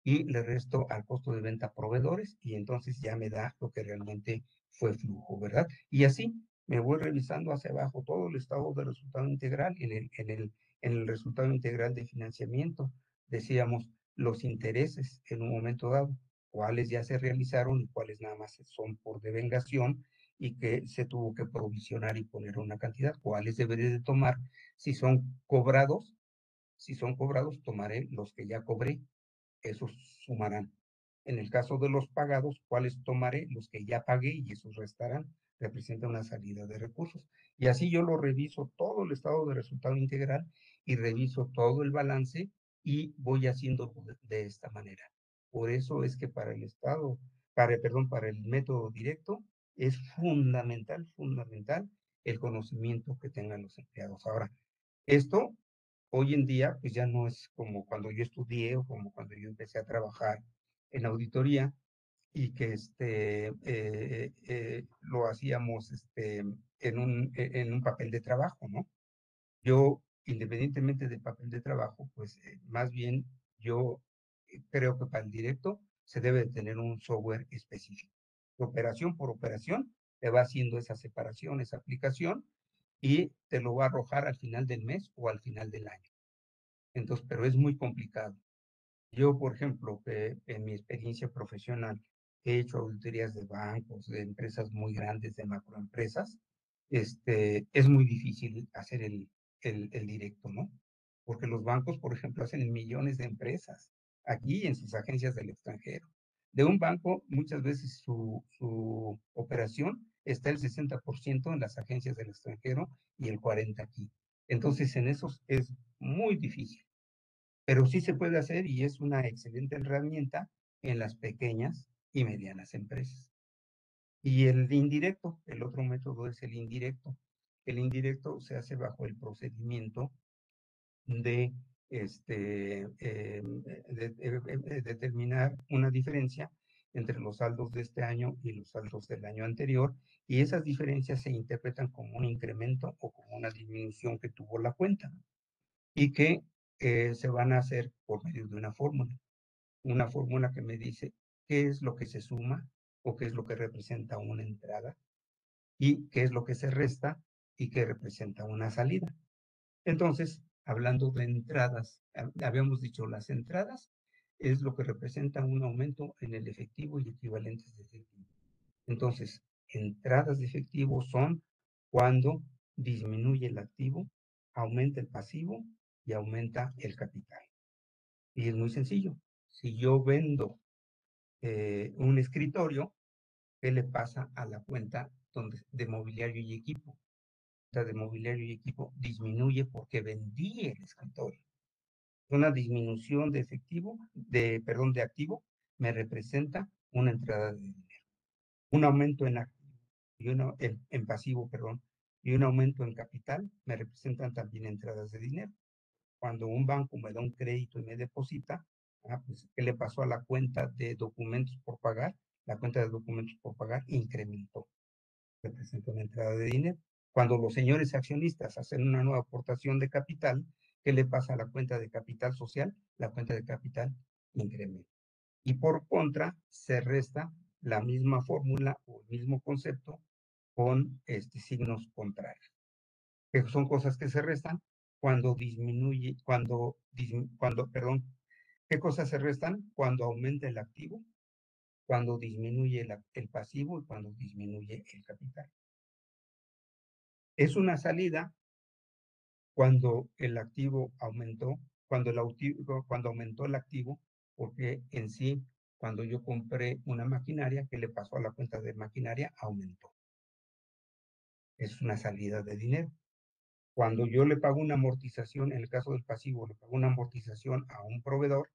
y le resto al costo de venta a proveedores y entonces ya me da lo que realmente fue flujo, ¿verdad? Y así me voy revisando hacia abajo todo el estado de resultado integral en el, en el, en el resultado integral de financiamiento. Decíamos los intereses en un momento dado, cuáles ya se realizaron y cuáles nada más son por devengación y que se tuvo que provisionar y poner una cantidad. ¿Cuáles deberé de tomar? Si son cobrados, si son cobrados, tomaré los que ya cobré, esos sumarán. En el caso de los pagados, ¿cuáles tomaré? Los que ya pagué y esos restarán. Representa una salida de recursos. Y así yo lo reviso todo el estado de resultado integral y reviso todo el balance y voy haciendo de esta manera. Por eso es que para el estado, para, perdón, para el método directo, es fundamental, fundamental el conocimiento que tengan los empleados. Ahora, esto hoy en día, pues ya no es como cuando yo estudié o como cuando yo empecé a trabajar en auditoría y que este, eh, eh, lo hacíamos este, en, un, e, en un papel de trabajo, ¿no? Yo, independientemente del papel de trabajo, pues eh, más bien yo creo que para el directo se debe tener un software específico. Operación por operación te va haciendo esa separación, esa aplicación y te lo va a arrojar al final del mes o al final del año. Entonces, pero es muy complicado. Yo, por ejemplo, en mi experiencia profesional, he hecho auditorías de bancos, de empresas muy grandes, de macroempresas. Este, es muy difícil hacer el, el, el directo, ¿no? Porque los bancos, por ejemplo, hacen millones de empresas aquí en sus agencias del extranjero. De un banco, muchas veces su, su operación está el 60% en las agencias del extranjero y el 40% aquí. Entonces, en esos es muy difícil. Pero sí se puede hacer y es una excelente herramienta en las pequeñas y medianas empresas. Y el indirecto, el otro método es el indirecto. El indirecto se hace bajo el procedimiento de este, eh, de, determinar una diferencia entre los saldos de este año y los saldos del año anterior, y esas diferencias se interpretan como un incremento o como una disminución que tuvo la cuenta, y que eh, se van a hacer por medio de una fórmula. Una fórmula que me dice qué es lo que se suma o qué es lo que representa una entrada y qué es lo que se resta y qué representa una salida. Entonces, hablando de entradas, habíamos dicho las entradas es lo que representa un aumento en el efectivo y equivalentes de efectivo. Entonces, entradas de efectivo son cuando disminuye el activo, aumenta el pasivo y aumenta el capital. Y es muy sencillo. Si yo vendo eh, un escritorio, ¿qué le pasa a la cuenta donde, de mobiliario y equipo? De mobiliario y equipo disminuye porque vendí el escritorio. Una disminución de efectivo, de, perdón, de activo, me representa una entrada de dinero. Un aumento en activo y uno, en, pasivo, perdón, y un aumento en capital me representan también entradas de dinero. Cuando un banco me da un crédito y me deposita, ah, pues, ¿qué le pasó a la cuenta de documentos por pagar? La cuenta de documentos por pagar incrementó. Representa una entrada de dinero. Cuando los señores accionistas hacen una nueva aportación de capital, ¿qué le pasa a la cuenta de capital social? La cuenta de capital incrementa. Y por contra, se resta la misma fórmula o el mismo concepto con este, signos contrarios. Que son cosas que se restan cuando disminuye, cuando, cuando, perdón, ¿qué cosas se restan? Cuando aumenta el activo, cuando disminuye el pasivo y cuando disminuye el capital. Es una salida cuando el activo aumentó, cuando, el activo, cuando aumentó el activo, porque en sí, cuando yo compré una maquinaria, ¿qué le pasó a la cuenta de maquinaria? Aumentó. Es una salida de dinero. Cuando yo le pago una amortización, en el caso del pasivo, le pago una amortización a un proveedor,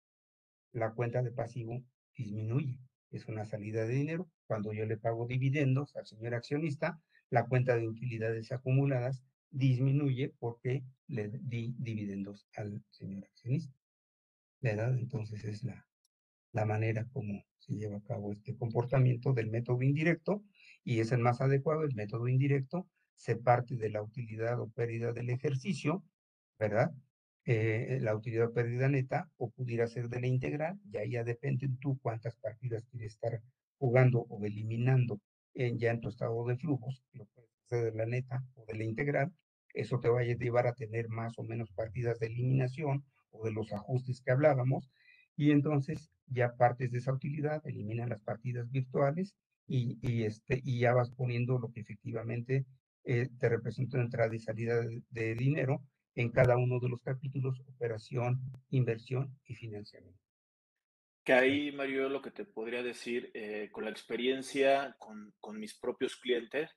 la cuenta de pasivo disminuye. Es una salida de dinero. Cuando yo le pago dividendos al señor accionista, la cuenta de utilidades acumuladas disminuye porque le di dividendos al señor accionista. ¿Verdad? Entonces es la, la manera como se lleva a cabo este comportamiento del método indirecto y es el más adecuado. El método indirecto se parte de la utilidad o pérdida del ejercicio, ¿verdad? Eh, la utilidad o pérdida neta o pudiera ser de la integral, ya ya depende tú cuántas partidas quieres estar jugando o eliminando en, ya en tu estado de flujos, lo puedes hacer de la neta o de la integral, eso te va a llevar a tener más o menos partidas de eliminación o de los ajustes que hablábamos, y entonces ya partes de esa utilidad, eliminan las partidas virtuales y, y, este, y ya vas poniendo lo que efectivamente eh, te representa entrada y salida de, dinero en cada uno de los capítulos, operación, inversión y financiamiento. Que ahí, Mario, lo que te podría decir, eh, con la experiencia con, con mis propios clientes,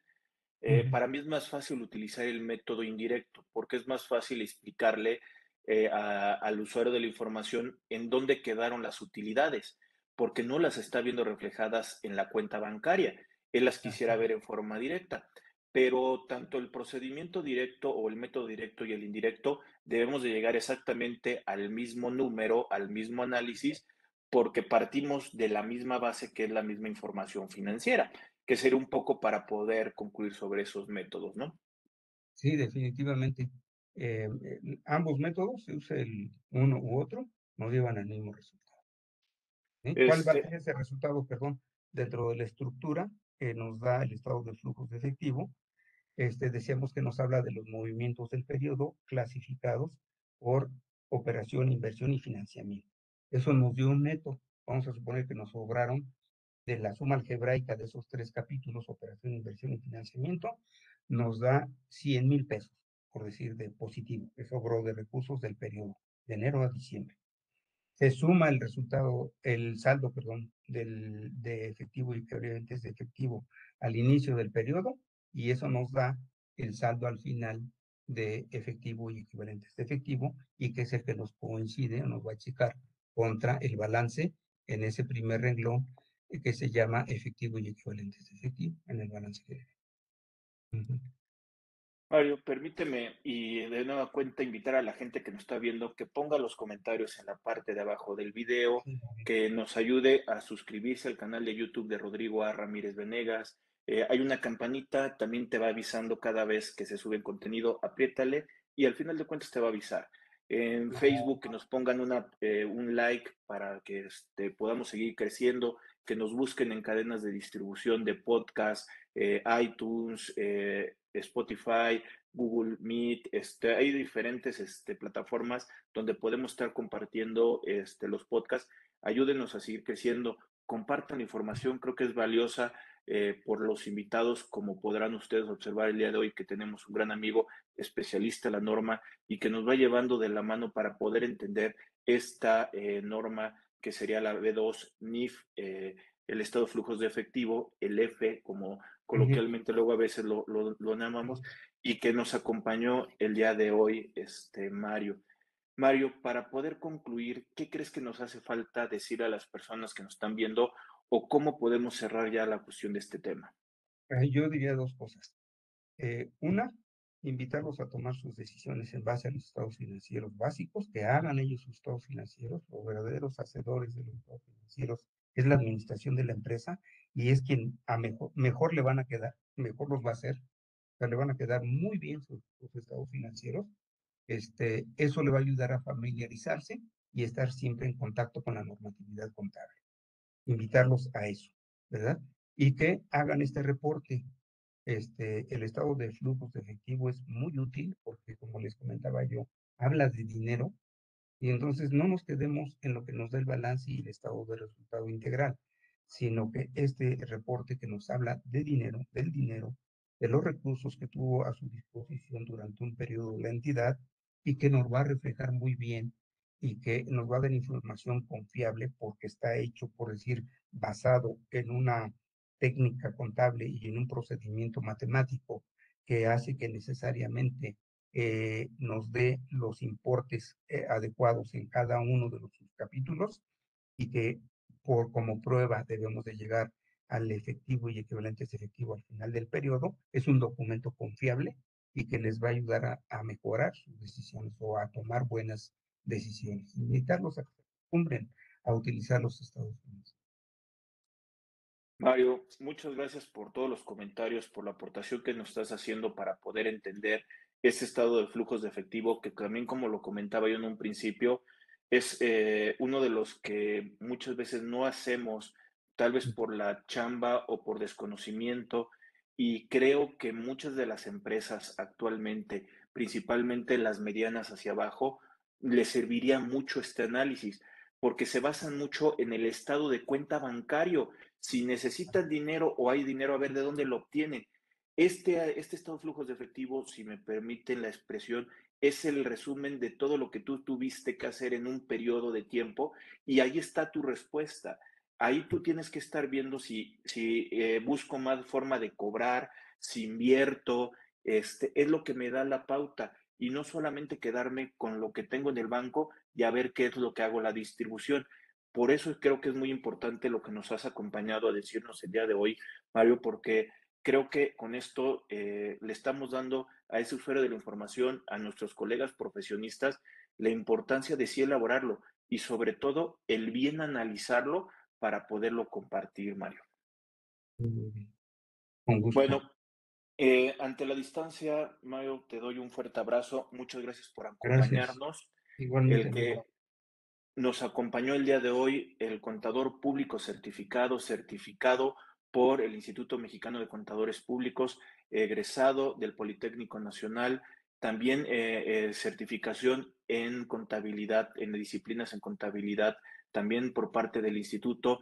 eh, para mí es más fácil utilizar el método indirecto, porque es más fácil explicarle eh, al usuario de la información en dónde quedaron las utilidades, porque no las está viendo reflejadas en la cuenta bancaria. Él las quisiera ver en forma directa. Pero tanto el procedimiento directo o el método directo y el indirecto debemos de llegar exactamente al mismo número, al mismo análisis, porque partimos de la misma base que es la misma información financiera que ser un poco para poder concluir sobre esos métodos, ¿no? Sí, definitivamente. Eh, ambos métodos, se use el uno u otro, nos llevan al mismo resultado. ¿Cuál va a este ser ese resultado, perdón, dentro de la estructura que nos da el estado de flujos de efectivo? Este, decíamos que nos habla de los movimientos del periodo clasificados por operación, inversión y financiamiento. Eso nos dio un neto. Vamos a suponer que nos sobraron de la suma algebraica de esos tres capítulos, operación, inversión y financiamiento, nos da 100 mil pesos, por decir de positivo, que sobró de recursos del periodo, de enero a diciembre. Se suma el resultado, el saldo, perdón, del, de efectivo y equivalentes de efectivo al inicio del periodo, y eso nos da el saldo al final de efectivo y equivalentes de efectivo, y que es el que nos coincide o nos va a checar contra el balance en ese primer renglón que se llama efectivo y equivalentes de efectivo en el balance de Mario, permíteme y de nueva cuenta invitar a la gente que nos está viendo que ponga los comentarios en la parte de abajo del video, que nos ayude a suscribirse al canal de YouTube de Rodrigo A. Ramírez Venegas. Eh, hay una campanita, también te va avisando cada vez que se sube el contenido, apriétale y al final de cuentas te va a avisar. En Facebook que nos pongan una, eh, un like para que este, podamos seguir creciendo que nos busquen en cadenas de distribución de podcast, eh, iTunes, eh, Spotify, Google Meet, este, hay diferentes este, plataformas donde podemos estar compartiendo este, los podcasts. Ayúdenos a seguir creciendo, compartan información, creo que es valiosa eh, por los invitados, como podrán ustedes observar el día de hoy, que tenemos un gran amigo especialista en la norma y que nos va llevando de la mano para poder entender esta norma que sería la B2 NIF, eh, el estado de flujos de efectivo, el F, como coloquialmente luego a veces lo, lo, llamamos, y que nos acompañó el día de hoy, este Mario. Mario, para poder concluir, ¿qué crees que nos hace falta decir a las personas que nos están viendo o cómo podemos cerrar ya la cuestión de este tema? Yo diría dos cosas. Eh, una, invitarlos a tomar sus decisiones en base a los estados financieros básicos, que hagan ellos sus estados financieros, los verdaderos hacedores de los estados financieros es la administración de la empresa y es quien mejor, le van a quedar, mejor los va a hacer, o sea, le van a quedar muy bien sus, estados financieros. Este, eso le va a ayudar a familiarizarse y estar siempre en contacto con la normatividad contable. Invitarlos a eso, ¿verdad? Y que hagan este reporte este, el estado de flujos de efectivo es muy útil porque, como les comentaba yo, habla de dinero y entonces no nos quedemos en lo que nos da el balance y el estado de resultado integral, sino que este reporte que nos habla de dinero, del dinero, de los recursos que tuvo a su disposición durante un periodo la entidad y que nos va a reflejar muy bien y que nos va a dar información confiable porque está hecho, por decir, basado en una técnica contable y en un procedimiento matemático que hace que necesariamente eh, nos dé los importes eh, adecuados en cada uno de los capítulos y que por como prueba debemos de llegar al efectivo y equivalentes efectivo al final del periodo, es un documento confiable y que les va a ayudar a, a mejorar sus decisiones o a tomar buenas decisiones. Invitarlos a que se acostumbren a utilizar los estados unidos. Mario, muchas gracias por todos los comentarios, por la aportación que nos estás haciendo para poder entender ese estado de flujos de efectivo, que también como lo comentaba yo en un principio, es eh, uno de los que muchas veces no hacemos, tal vez por la chamba o por desconocimiento, y creo que muchas de las empresas actualmente, principalmente las medianas hacia abajo, les serviría mucho este análisis, porque se basan mucho en el estado de cuenta bancario Si necesitan dinero o hay dinero, a ver de dónde lo obtienen. Este, este estado de flujos de efectivo, si me permiten la expresión, es el resumen de todo lo que tú tuviste que hacer en un periodo de tiempo y ahí está tu respuesta. Ahí tú tienes que estar viendo si, si eh, busco más forma de cobrar, si invierto, este, es lo que me da la pauta y no solamente quedarme con lo que tengo en el banco y a ver qué es lo que hago la distribución. Por eso creo que es muy importante lo que nos has acompañado a decirnos el día de hoy, Mario, porque creo que con esto eh, le estamos dando a ese usuario de la información, a nuestros colegas profesionistas, la importancia de sí elaborarlo y sobre todo el bien analizarlo para poderlo compartir, Mario. Bueno, eh, ante la distancia, Mario, te doy un fuerte abrazo. Muchas gracias por acompañarnos. Igualmente. El que nos acompañó el día de hoy el contador público certificado, certificado por el Instituto Mexicano de Contadores Públicos, egresado del Politécnico Nacional, también eh, eh, certificación en contabilidad, en disciplinas en contabilidad, también por parte del instituto,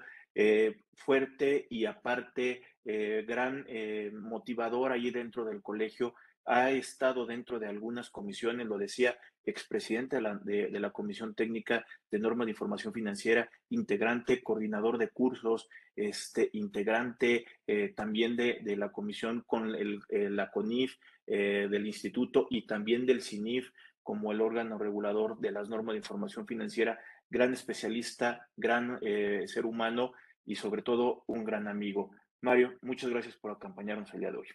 fuerte y aparte eh, gran eh, motivador ahí dentro del colegio. Ha estado dentro de algunas comisiones, lo decía, expresidente de la, de, la Comisión Técnica de Norma de Información Financiera, integrante, coordinador de cursos, este, integrante eh, también de, de, la comisión con el, la CONIF del instituto y también del CINIF como el órgano regulador de las normas de información financiera, gran especialista, gran ser humano y sobre todo un gran amigo. Mario, muchas gracias por acompañarnos el día de hoy.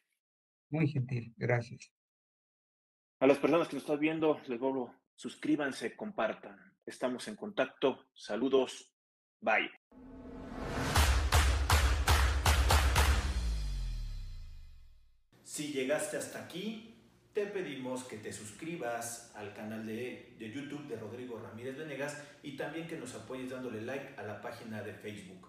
Muy gentil, gracias. A las personas que nos están viendo, les vuelvo, suscríbanse, compartan. Estamos en contacto. Saludos. Bye. Si llegaste hasta aquí, te pedimos que te suscribas al canal de, de, YouTube de Rodrigo Ramírez Venegas y también que nos apoyes dándole like a la página de Facebook.